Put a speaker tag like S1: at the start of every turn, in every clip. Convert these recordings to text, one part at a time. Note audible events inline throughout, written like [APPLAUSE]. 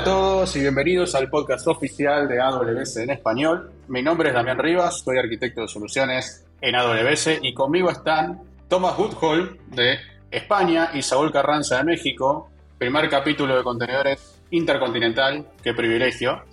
S1: a todos y bienvenidos al podcast oficial de AWS en español. Mi nombre es Damián Rivas, soy arquitecto de soluciones en AWS y conmigo están Thomas Woodhall de España y Saúl Carranza de México. Primer capítulo de contenedores intercontinental, qué privilegio.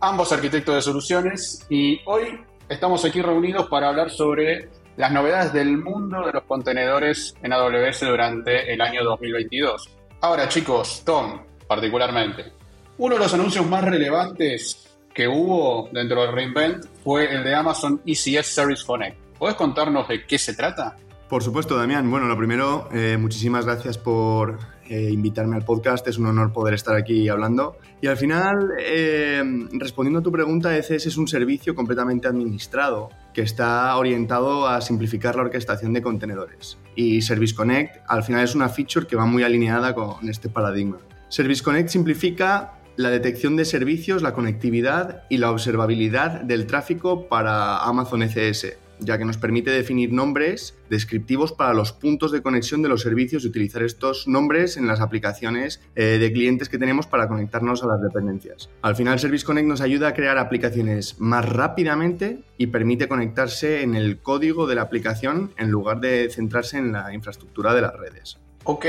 S1: Ambos arquitectos de soluciones y hoy estamos aquí reunidos para hablar sobre las novedades del mundo de los contenedores en AWS durante el año 2022. Ahora chicos, Tom, particularmente, uno de los anuncios más relevantes que hubo dentro del Reinvent fue el de Amazon ECS Service Connect. ¿Puedes contarnos de qué se trata?
S2: Por supuesto, Damián. Bueno, lo primero, eh, muchísimas gracias por eh, invitarme al podcast. Es un honor poder estar aquí hablando. Y al final, eh, respondiendo a tu pregunta, ECS es un servicio completamente administrado que está orientado a simplificar la orquestación de contenedores. Y Service Connect al final es una feature que va muy alineada con este paradigma. Service Connect simplifica la detección de servicios, la conectividad y la observabilidad del tráfico para Amazon ECS, ya que nos permite definir nombres descriptivos para los puntos de conexión de los servicios y utilizar estos nombres en las aplicaciones eh, de clientes que tenemos para conectarnos a las dependencias. Al final, Service Connect nos ayuda a crear aplicaciones más rápidamente y permite conectarse en el código de la aplicación en lugar de centrarse en la infraestructura de las redes.
S1: Ok,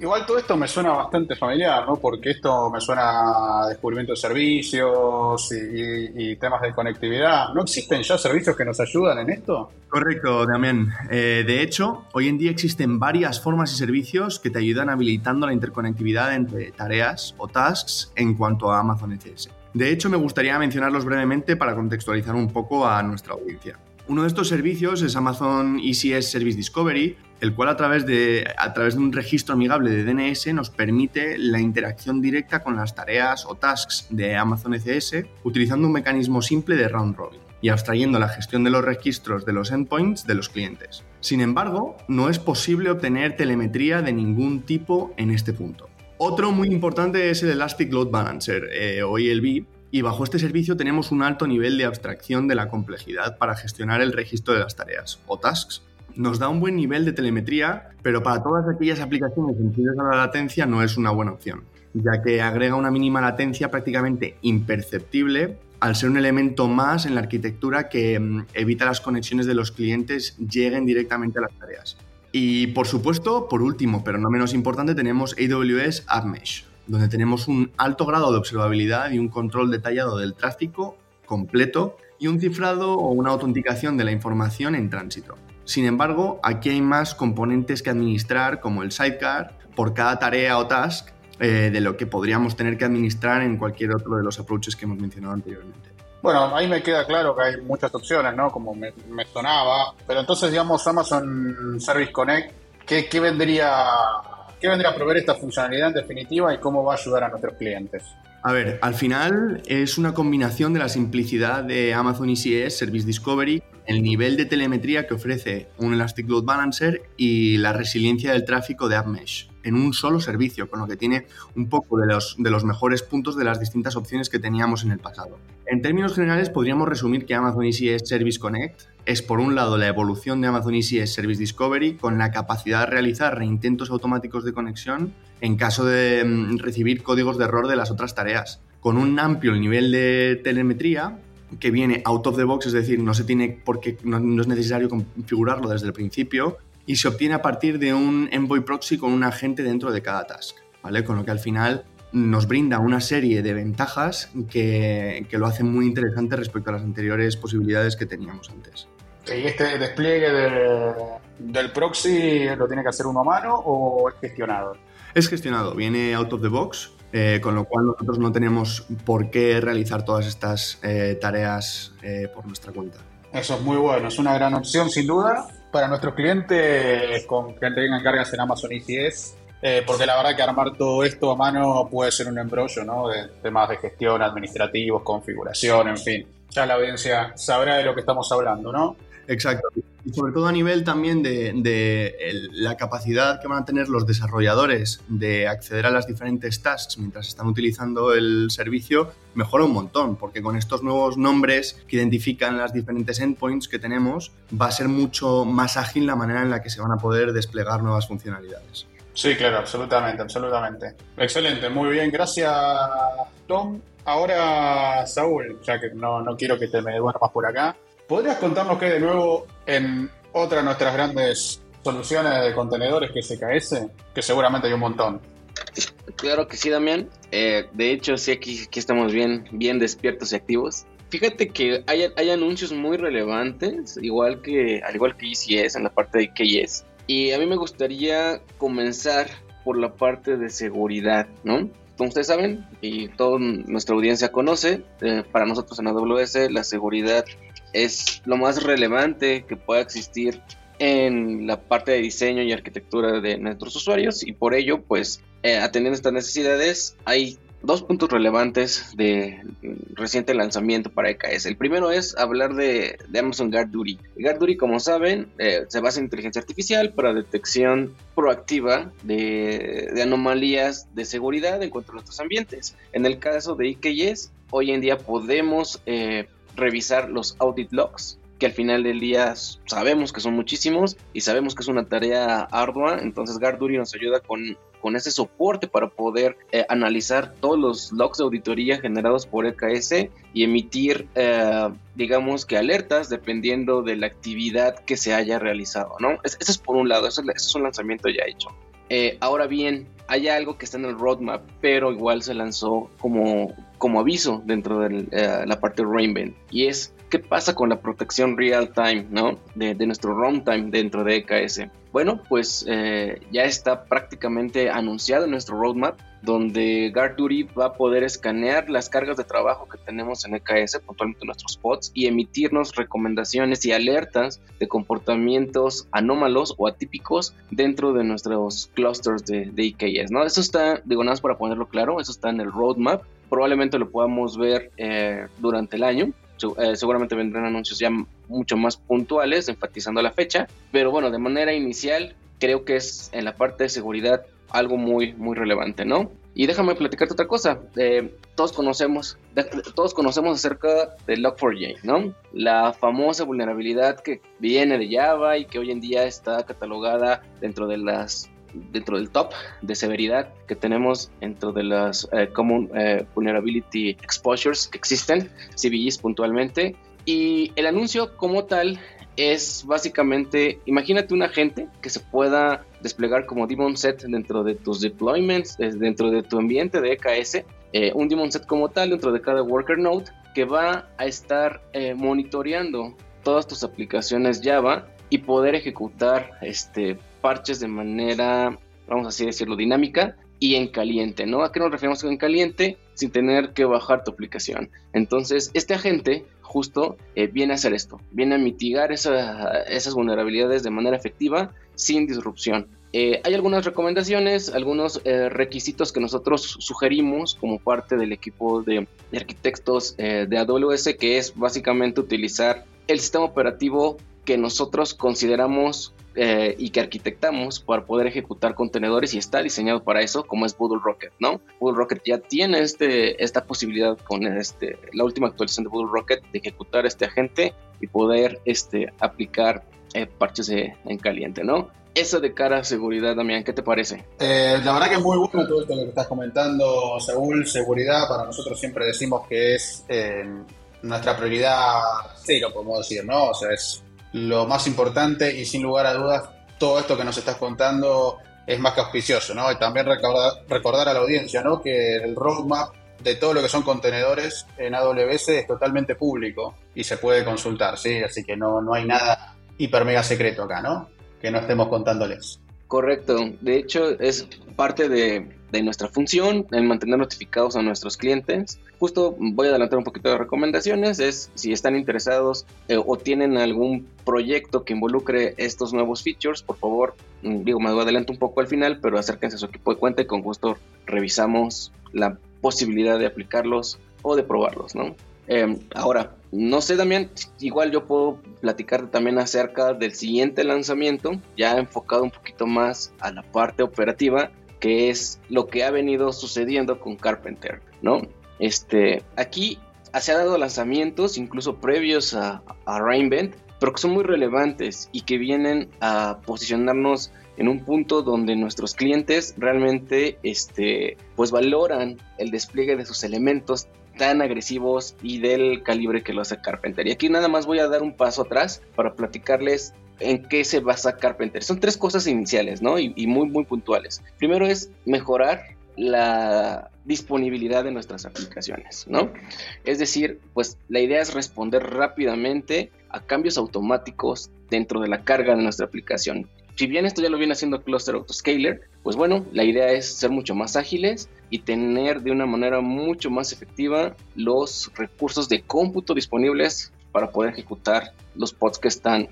S1: igual todo esto me suena bastante familiar, ¿no? Porque esto me suena a descubrimiento de servicios y, temas de conectividad. ¿No existen ya servicios que nos ayudan en esto?
S2: Correcto, Damián. Eh, de hecho, hoy en día existen varias formas y servicios que te ayudan habilitando la interconectividad entre tareas o tasks en cuanto a Amazon ECS. De hecho, me gustaría mencionarlos brevemente para contextualizar un poco a nuestra audiencia. Uno de estos servicios es Amazon ECS Service Discovery, el cual a través, de, a través de un registro amigable de DNS nos permite la interacción directa con las tareas o tasks de Amazon ECS utilizando un mecanismo simple de round robin y abstrayendo la gestión de los registros de los endpoints de los clientes. Sin embargo, no es posible obtener telemetría de ningún tipo en este punto. Otro muy importante es el Elastic Load Balancer, eh, o ELB, y bajo este servicio tenemos un alto nivel de abstracción de la complejidad para gestionar el registro de las tareas o tasks. Nos da un buen nivel de telemetría, pero para todas aquellas aplicaciones sensibles a la latencia no es una buena opción, ya que agrega una mínima latencia prácticamente imperceptible al ser un elemento más en la arquitectura que mm, evita las conexiones de los clientes lleguen directamente a las tareas. Y por supuesto, por último, pero no menos importante, tenemos AWS AppMesh, donde tenemos un alto grado de observabilidad y un control detallado del tráfico completo y un cifrado o una autenticación de la información en tránsito. Sin embargo, aquí hay más componentes que administrar, como el sidecar, por cada tarea o task, eh, de lo que podríamos tener que administrar en cualquier otro de los approaches que hemos mencionado anteriormente.
S1: Bueno, ahí me queda claro que hay muchas opciones, ¿no? Como me, sonaba. Pero entonces, digamos, Amazon Service Connect, ¿qué, qué vendría ¿Qué vendría a proveer esta funcionalidad en definitiva y cómo va a ayudar a nuestros clientes?
S2: A ver, al final es una combinación de la simplicidad de Amazon ECS Service Discovery, el nivel de telemetría que ofrece un Elastic Load Balancer y la resiliencia del tráfico de AppMesh en un solo servicio, con lo que tiene un poco de los, de los mejores puntos de las distintas opciones que teníamos en el pasado. En términos generales, podríamos resumir que Amazon ECS Service Connect es, por un lado, la evolución de Amazon ECS Service Discovery con la capacidad de realizar reintentos automáticos de conexión en caso de mm, recibir códigos de error de las otras tareas, con un amplio nivel de telemetría que viene out of the box, es decir, no se tiene porque no, no, es necesario configurarlo desde el principio y se obtiene a partir de un envoy proxy con un agente dentro de cada task, ¿vale? Con lo que al final nos brinda una serie de ventajas que, que lo hacen muy interesante respecto a las anteriores posibilidades que teníamos antes.
S1: ¿Y este despliegue de, del proxy lo tiene que hacer uno a mano o es gestionado?
S2: Es gestionado, viene out of the box, eh, con lo cual nosotros no tenemos por qué realizar todas estas eh, tareas eh, por nuestra cuenta.
S1: Eso es muy bueno, es una gran opción sin duda para nuestros clientes con que tengan cargas en Amazon ECS, eh, porque la verdad que armar todo esto a mano puede ser un embrollo, ¿no? De temas de gestión, administrativos, configuración, en fin. Ya la audiencia sabrá de lo que estamos hablando, ¿no?
S2: Exacto. Y sobre todo a nivel también de, la capacidad que van a tener los desarrolladores de acceder a las diferentes tasks mientras están utilizando el servicio, mejora un montón, porque con estos nuevos nombres que identifican las diferentes endpoints que tenemos, va a ser mucho más ágil la manera en la que se van a poder desplegar nuevas funcionalidades.
S1: Sí, claro, absolutamente, absolutamente. Excelente, muy bien, gracias Tom. Ahora, Saúl, ya que no, no quiero que te me duermas por acá, ¿podrías contarnos qué de nuevo en otra de nuestras grandes soluciones de contenedores que se KS? Que seguramente hay un montón.
S3: Claro que sí, Damián. Eh, de hecho, sí, aquí, aquí, estamos bien, bien despiertos y activos. Fíjate que hay, hay, anuncios muy relevantes, igual que, al igual que ECS en la parte de KS. Y a mí me gustaría comenzar por la parte de seguridad, ¿no? Como ustedes saben, y toda nuestra audiencia conoce, eh, para nosotros en AWS la seguridad es lo más relevante que pueda existir en la parte de diseño y arquitectura de nuestros usuarios y por ello pues eh, atendiendo estas necesidades hay dos puntos relevantes de reciente lanzamiento para EKS. El primero es hablar de, Amazon Guard Duty. Guard Duty, como saben, eh, se basa en inteligencia artificial para detección proactiva de, anomalías de seguridad en cuanto a nuestros ambientes. En el caso de IKS, hoy en día podemos eh, revisar los audit logs que al final del día sabemos que son muchísimos y sabemos que es una tarea ardua, entonces Garduri nos ayuda con, con ese soporte para poder eh, analizar todos los logs de auditoría generados por EKS y emitir, eh, digamos que alertas dependiendo de la actividad que se haya realizado, ¿no? Eso es por un lado, eso, es un lanzamiento ya hecho. Eh, ahora bien, hay algo que está en el roadmap, pero igual se lanzó como, como aviso dentro de la parte de y es ¿qué pasa con la protección real time, ¿no? De, nuestro runtime dentro de EKS. Bueno, pues eh, ya está prácticamente anunciado nuestro roadmap, donde GuardDuty va a poder escanear las cargas de trabajo que tenemos en EKS, puntualmente nuestros spots, y emitirnos recomendaciones y alertas de comportamientos anómalos o atípicos dentro de nuestros clusters de, de EKS, ¿no? Eso está, digo, nada más para ponerlo claro, eso está en el roadmap. Probablemente lo podamos ver eh, durante el año, eh, seguramente vendrán anuncios ya mucho más puntuales, enfatizando la fecha, pero bueno, de manera inicial creo que es en la parte de seguridad algo muy, muy relevante, ¿no? Y déjame platicarte otra cosa. Eh, todos conocemos, todos conocemos acerca de Log4j, ¿no? La famosa vulnerabilidad que viene de Java y que hoy en día está catalogada dentro de las dentro del top de severidad que tenemos dentro de las eh, Common eh, Vulnerability Exposures que existen, CVEs puntualmente. Y el anuncio como tal es básicamente, imagínate un agente que se pueda desplegar como daemon set dentro de tus deployments, dentro de tu ambiente de EKS, eh, un daemon set como tal dentro de cada worker node que va a estar monitoreando todas tus aplicaciones Java y poder ejecutar este parches de manera, vamos así decirlo, dinámica y en caliente, ¿no? ¿A qué nos referimos con en caliente? Sin tener que bajar tu aplicación. Entonces, este agente justo eh, viene a hacer esto, viene a mitigar esas vulnerabilidades de manera efectiva sin disrupción. Eh, hay algunas recomendaciones, algunos eh, requisitos que nosotros sugerimos como parte del equipo de, de arquitectos de AWS, que es básicamente utilizar el sistema operativo que nosotros consideramos eh, y que arquitectamos para poder ejecutar contenedores y está diseñado para eso, como es Boodle Rocket, ¿no? Boodle Rocket ya tiene este, esta posibilidad con este, la última actualización de Boodle Rocket de ejecutar este agente y poder este, aplicar eh, parches en caliente, ¿no? Eso de cara a seguridad, Damián, ¿qué te parece?
S1: Eh, la verdad que es muy bueno todo esto que estás comentando, Saúl. Seguridad, para nosotros siempre decimos que es nuestra prioridad cero, podemos decir, ¿no? O sea, es lo más importante y sin lugar a dudas todo esto que nos estás contando es más que auspicioso, ¿no? Y también recordar, a la audiencia, ¿no? Que el roadmap de todo lo que son contenedores en AWS es totalmente público y se puede consultar, ¿sí? Así que no, no hay nada hiper mega secreto acá, ¿no? Que no estemos contándoles.
S3: Correcto. De hecho, es parte de, nuestra función en mantener notificados a nuestros clientes. Justo voy a adelantar un poquito de recomendaciones. Es si están interesados eh, o tienen algún proyecto que involucre estos nuevos features, por favor, mm, digo, me adelanto un poco al final, pero acérquense a su equipo de cuenta y con gusto revisamos la posibilidad de aplicarlos o de probarlos, ¿no? Em, ahora, no sé, Damián, igual yo puedo platicar también acerca del siguiente lanzamiento, ya enfocado un poquito más a la parte operativa, que es lo que ha venido sucediendo con Carpenter, ¿no? Este, aquí se ha dado lanzamientos incluso previos a, a pero que son muy relevantes y que vienen a posicionarnos en un punto donde nuestros clientes realmente este, pues valoran el despliegue de sus elementos tan agresivos y del calibre que lo hace Carpenter. Y aquí nada más voy a dar un paso atrás para platicarles en qué se basa Carpenter. Son tres cosas iniciales, ¿no? Y, y muy, muy puntuales. Primero es mejorar la disponibilidad de nuestras aplicaciones, ¿no? Es decir, pues la idea es responder rápidamente a cambios automáticos dentro de la carga de nuestra aplicación. Si bien esto ya lo viene haciendo Cluster Autoscaler, pues bueno, la idea es ser mucho más ágiles y tener de una manera mucho más efectiva los recursos de cómputo disponibles para poder ejecutar los pods que están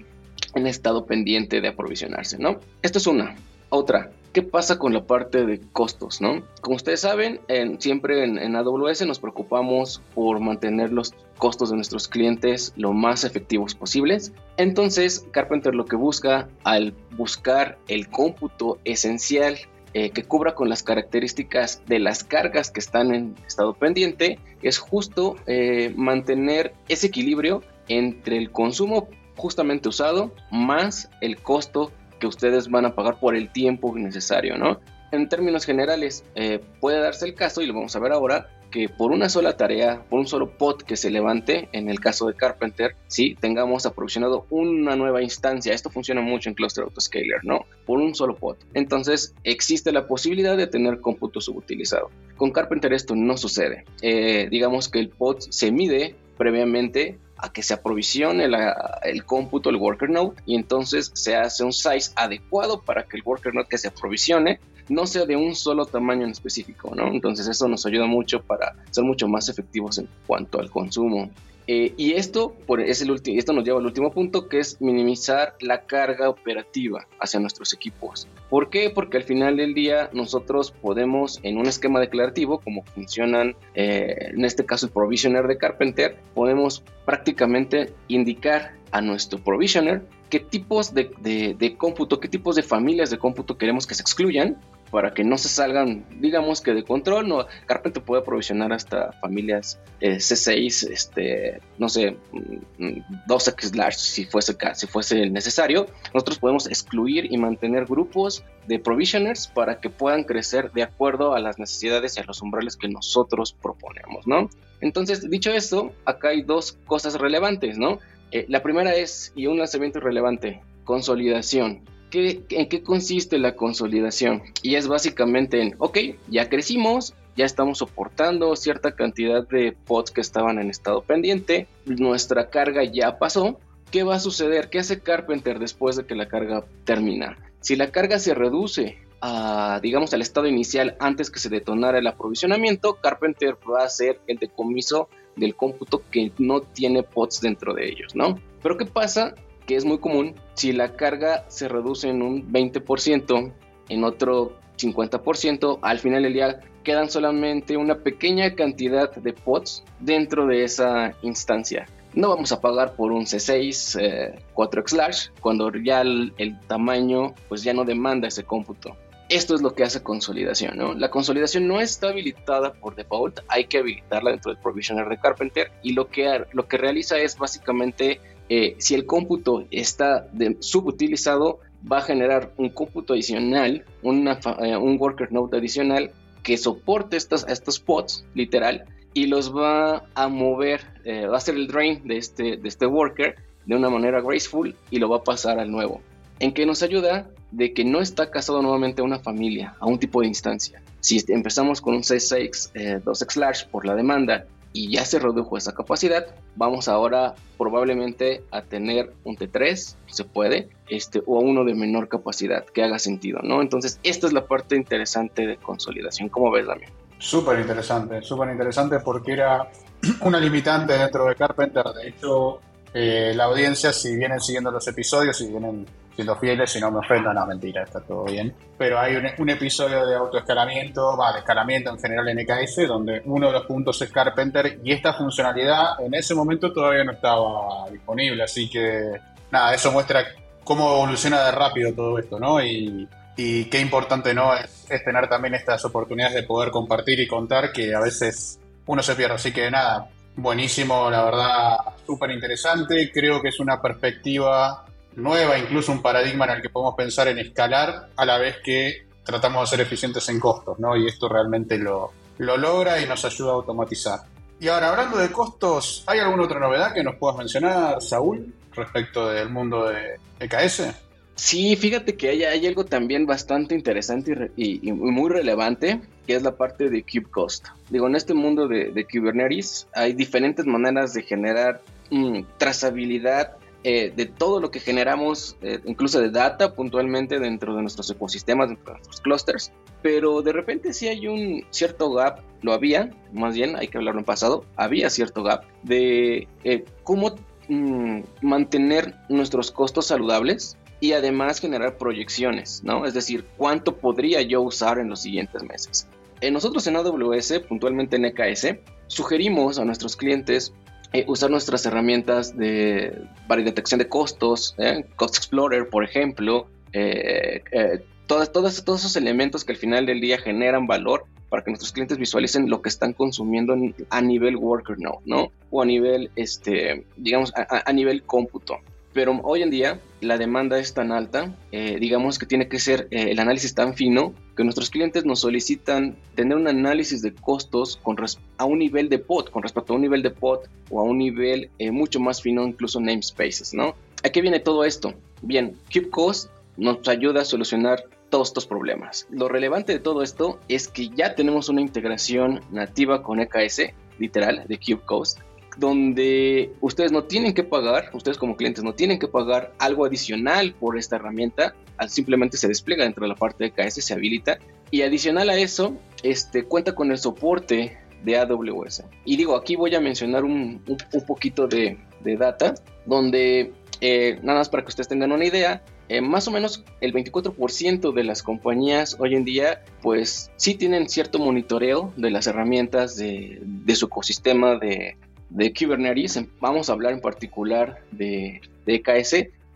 S3: en estado pendiente de aprovisionarse, ¿no? Esto es una. Otra, ¿qué pasa con la parte de costos, no? Como ustedes saben, siempre en, AWS nos preocupamos por mantener los costos de nuestros clientes lo más efectivos posibles. Entonces, Carpenter lo que busca al buscar el cómputo esencial eh, que cubra con las características de las cargas que están en estado pendiente es justo eh, mantener ese equilibrio entre el consumo justamente usado más el costo que ustedes van a pagar por el tiempo necesario, ¿no? En términos generales, eh, puede darse el caso, y lo vamos a ver ahora, que por una sola tarea, por un solo pod que se levante, en el caso de Carpenter, sí, tengamos aprovisionado una nueva instancia. Esto funciona mucho en Cluster Autoscaler, ¿no? Por un solo pod. Entonces, existe la posibilidad de tener cómputo subutilizado. Con Carpenter esto no sucede. Eh, digamos que el pod se mide previamente a que se aprovisione el cómputo, el worker node, y entonces se hace un size adecuado para que el worker node que se aprovisione no sea de un solo tamaño en específico, ¿no? Entonces eso nos ayuda mucho para ser mucho más efectivos en cuanto al consumo eh, y esto, es el esto nos lleva al último punto, que es minimizar la carga operativa hacia nuestros equipos. ¿Por qué? Porque al final del día nosotros podemos, en un esquema declarativo, como funcionan eh, en este caso el provisioner de Carpenter, podemos prácticamente indicar a nuestro provisioner qué tipos de, de, cómputo, qué tipos de familias de cómputo queremos que se excluyan para que no se salgan, digamos que de control. No, Carpenter puede provisionar hasta familias eh, C6, este, no sé, 2X mm, large si fuese, si fuese necesario. Nosotros podemos excluir y mantener grupos de provisioners para que puedan crecer de acuerdo a las necesidades y a los umbrales que nosotros proponemos, ¿no? Entonces, dicho esto, acá hay dos cosas relevantes, ¿no? Eh, la primera es, y un lanzamiento relevante, consolidación. ¿En qué consiste la consolidación? Y es básicamente en, ok, ya crecimos, ya estamos soportando cierta cantidad de pods que estaban en estado pendiente, nuestra carga ya pasó. ¿Qué va a suceder? ¿Qué hace Carpenter después de que la carga termina? Si la carga se reduce a, digamos, al estado inicial antes que se detonara el aprovisionamiento, Carpenter va a hacer el decomiso del cómputo que no tiene pods dentro de ellos, ¿no? Pero ¿qué pasa que es muy común, si la carga se reduce en un 20%, en otro 50%, al final del día quedan solamente una pequeña cantidad de pods dentro de esa instancia. No vamos a pagar por un C6 4X Large cuando ya el, el, tamaño pues ya no demanda ese cómputo. Esto es lo que hace consolidación, ¿no? La consolidación no está habilitada por default, hay que habilitarla dentro del provisioner de Carpenter y lo que, lo que realiza es básicamente eh, si el cómputo está subutilizado, va a generar un cómputo adicional, eh, un worker node adicional que soporte estos, estos pods, literal, y los va a mover, eh, va a hacer el drain de este, de este worker de una manera graceful y lo va a pasar al nuevo. ¿En qué nos ayuda? De que no está casado nuevamente a una familia, a un tipo de instancia. Si empezamos con un C6 2X large por la demanda y ya se redujo esa capacidad, vamos ahora probablemente a tener un T3, se puede, este, o uno de menor capacidad, que haga sentido, ¿no? Entonces, esta es la parte interesante de consolidación. ¿Cómo ves, Damián?
S1: Súper interesante, súper interesante porque era [CLEARS THROAT] una limitante dentro de Carpenter. De hecho, eh, la audiencia, si vienen siguiendo los episodios, si vienen siendo fieles, si no me ofendan, no, mentira, está todo bien. Pero hay un, episodio de autoescalamiento, va, de escalamiento en general en EKS, donde uno de los puntos es Carpenter y esta funcionalidad en ese momento todavía no estaba disponible, así que nada, eso muestra cómo evoluciona de rápido todo esto, ¿no? Y, y qué importante, ¿no? Es, es tener también estas oportunidades de poder compartir y contar que a veces uno se pierde, así que nada, buenísimo, la verdad, súper interesante, creo que es una perspectiva nueva, incluso un paradigma en el que podemos pensar en escalar a la vez que tratamos de ser eficientes en costos, ¿no? Y esto realmente lo, lo logra y nos ayuda a automatizar. Y ahora, hablando de costos, ¿hay alguna otra novedad que nos puedas mencionar, Saúl, respecto del mundo de EKS?
S3: Sí, fíjate que hay, hay algo también bastante interesante y, muy relevante, que es la parte de Cube Cost. Digo, en este mundo de, Kubernetes hay diferentes maneras de generar mm, trazabilidad eh, de todo lo que generamos, eh, incluso de data puntualmente dentro de nuestros ecosistemas, de nuestros clusters. Pero de repente sí hay un cierto gap, lo había, más bien hay que hablarlo en pasado, había cierto gap de eh, cómo mm, mantener nuestros costos saludables y además generar proyecciones, ¿no? Es decir, cuánto podría yo usar en los siguientes meses. Nosotros en AWS, puntualmente en EKS, sugerimos a nuestros clientes eh, usar nuestras herramientas de, para detección de costos, ¿eh? Cost Explorer, por ejemplo, todas, todos esos elementos que al final del día generan valor para que nuestros clientes visualicen lo que están consumiendo a nivel worker node, ¿no? O a nivel, este, digamos, a nivel cómputo. Pero hoy en día la demanda es tan alta, eh, digamos que tiene que ser eh, el análisis tan fino que nuestros clientes nos solicitan tener un análisis de costos con a un nivel de pod, con respecto a un nivel de pod o a un nivel eh, mucho más fino, incluso namespaces, ¿no? ¿A qué viene todo esto? Bien, KubeCost nos ayuda a solucionar todos estos problemas. Lo relevante de todo esto es que ya tenemos una integración nativa con EKS, literal, de KubeCost, donde ustedes no tienen que pagar, ustedes como clientes no tienen que pagar algo adicional por esta herramienta, simplemente se despliega dentro de la parte de KS, se habilita y adicional a eso, este, cuenta con el soporte de AWS. Y digo, aquí voy a mencionar un, poquito de, data, donde eh, nada más para que ustedes tengan una idea, eh, más o menos el 24% de las compañías hoy en día, pues sí tienen cierto monitoreo de las herramientas de, de su ecosistema de, de Kubernetes, vamos a hablar en particular de, de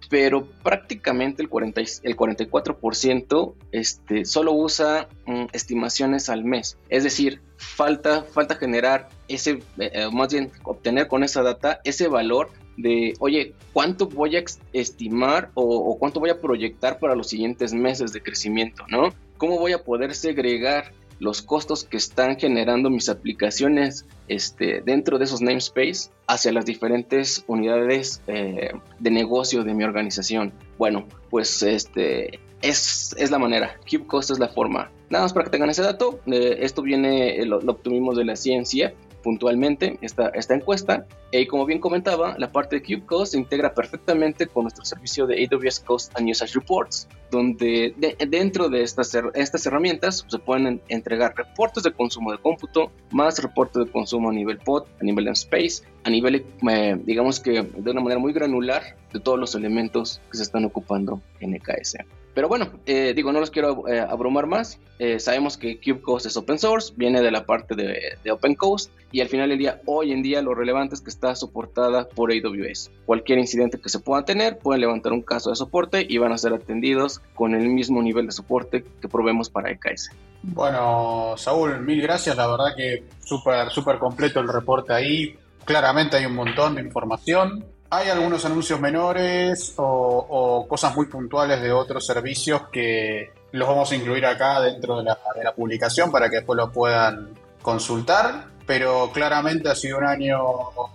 S3: pero prácticamente el, 40, el 44% este, solo usa mm, estimaciones al mes. Es decir, falta, falta generar ese, eh, más bien obtener con esa data ese valor de, oye, ¿cuánto voy a estimar o, cuánto voy a proyectar para los siguientes meses de crecimiento, ¿no? ¿Cómo voy a poder segregar los costos que están generando mis aplicaciones este, dentro de esos namespace hacia las diferentes unidades eh, de negocio de mi organización. Bueno, pues este es, es la manera. KubeCost es la forma. Nada más para que tengan ese dato. Eh, esto viene, lo, lo, obtuvimos de la CNCF puntualmente esta, esta encuesta. Y como bien comentaba, la parte de KubeCost se integra perfectamente con nuestro servicio de AWS Cost and Usage Reports, donde dentro de estas, estas herramientas se pueden entregar reportes de consumo de cómputo, más reportes de consumo a nivel pod, a nivel space, a nivel, eh, digamos que de una manera muy granular de todos los elementos que se están ocupando en EKS. Pero bueno, eh, digo, no los quiero eh, abrumar más. Eh, sabemos que KubeCost es open source, viene de la parte de, de OpenCoast y al final del día, hoy en día, lo relevante es que está soportada por AWS. Cualquier incidente que se pueda tener, pueden levantar un caso de soporte y van a ser atendidos con el mismo nivel de soporte que probemos para EKS.
S1: Bueno, Saúl, mil gracias. La verdad que súper, súper completo el reporte ahí. Claramente hay un montón de información. Hay algunos anuncios menores o, cosas muy puntuales de otros servicios que los vamos a incluir acá dentro de la, publicación para que después lo puedan consultar. Pero claramente ha sido un año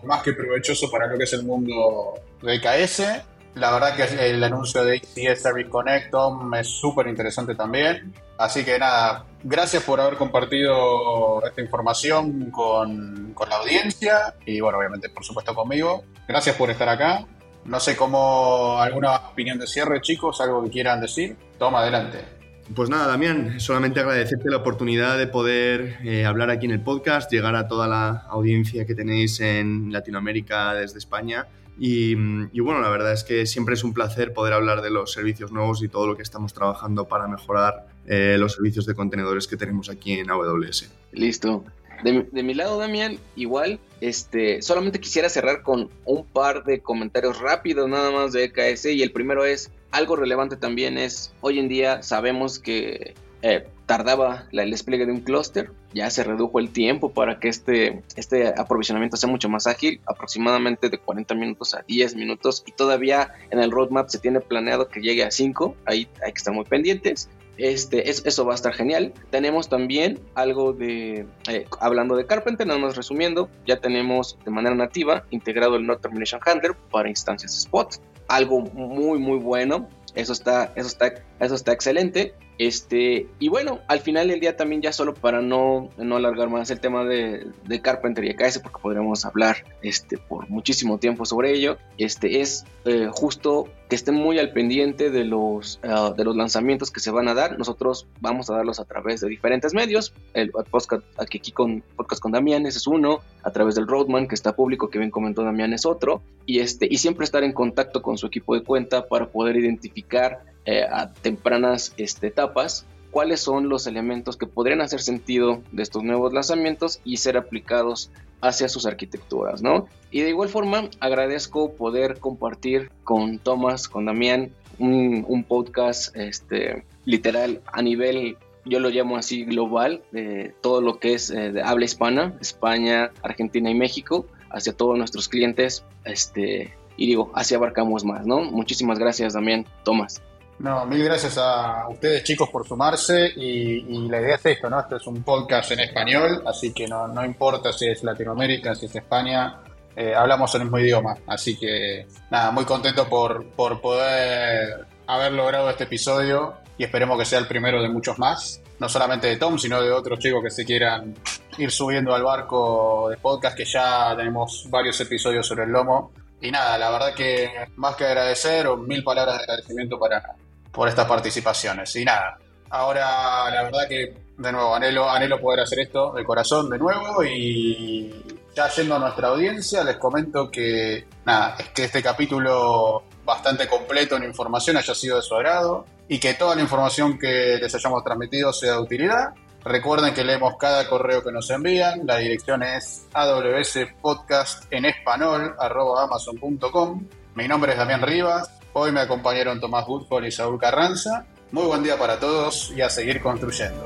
S1: más que provechoso para lo que es el mundo de KS. La verdad que el anuncio de ACS Service Connect es súper interesante también. Así que nada, gracias por haber compartido esta información con, con, la audiencia y bueno, obviamente por supuesto conmigo. Gracias por estar acá. No sé cómo, alguna opinión de cierre chicos, algo que quieran decir. Toma, adelante.
S2: Pues nada, Damián, solamente agradecerte la oportunidad de poder eh, hablar aquí en el podcast, llegar a toda la audiencia que tenéis en Latinoamérica desde España y, bueno, la verdad es que siempre es un placer poder hablar de los servicios nuevos y todo lo que estamos trabajando para mejorar eh, los servicios de contenedores que tenemos aquí en AWS.
S3: Listo. De, mi lado, Damián, igual, este, solamente quisiera cerrar con un par de comentarios rápidos nada más de EKS y el primero es, algo relevante también es, hoy en día sabemos que eh, tardaba el despliegue de un clúster, ya se redujo el tiempo para que este, este aprovisionamiento sea mucho más ágil, aproximadamente de 40 minutos a 10 minutos y todavía en el roadmap se tiene planeado que llegue a 5, ahí hay que estar muy pendientes. Este, eso va a estar genial. Tenemos también algo de, eh, hablando de Carpenter, nada más resumiendo, ya tenemos de manera nativa integrado el Not Termination Handler para instancias Spot. Algo muy, muy bueno. Eso está, eso está, eso está excelente. Este, y bueno, al final del día también ya solo para no, no alargar más el tema de, de Carpenter y AKS, porque podremos hablar este, por muchísimo tiempo sobre ello, este, es eh, justo que estén muy al pendiente de los, ah, de los lanzamientos que se van a dar. Nosotros vamos a darlos a través de diferentes medios. El podcast aquí, aquí con podcast con Damián ese es uno, a través del Roadman que está público, que bien comentó Damián es otro, y, este, y siempre estar en contacto con su equipo de cuenta para poder identificar eh, a tempranas este, etapas cuáles son los elementos que podrían hacer sentido de estos nuevos lanzamientos y ser aplicados hacia sus arquitecturas, ¿no? Y de igual forma agradezco poder compartir con Tomás, con Damián, un, podcast este, literal a nivel, yo lo llamo así global, de todo lo que es eh, de habla hispana, España, Argentina y México, hacia todos nuestros clientes, este, y digo, así abarcamos más, ¿no? Muchísimas gracias, Damián, Tomás.
S1: No, mil gracias a ustedes chicos por sumarse y, la idea es esto, ¿no? Este es un podcast en español, así que no, no importa si es Latinoamérica, si es España, eh, hablamos el mismo idioma, así que nada, muy contento por, por poder haber logrado este episodio y esperemos que sea el primero de muchos más, no solamente de Tom, sino de otros chicos que se quieran ir subiendo al barco de podcast, que ya tenemos varios episodios sobre el lomo. Y nada, la verdad que más que agradecer, o mil palabras de agradecimiento para, por estas participaciones. Y nada, ahora la verdad que de nuevo anhelo, anhelo poder hacer esto de corazón de nuevo y ya yendo a nuestra audiencia les comento que nada, es que este capítulo bastante completo en información haya sido de su agrado y que toda la información que les hayamos transmitido sea de utilidad. Recuerden que leemos cada correo que nos envían. La dirección es awspodcast en español amazon.com. Mi nombre es Damián Rivas. Hoy me acompañaron Tomás Woodfall y Saúl Carranza. Muy buen día para todos y a seguir construyendo.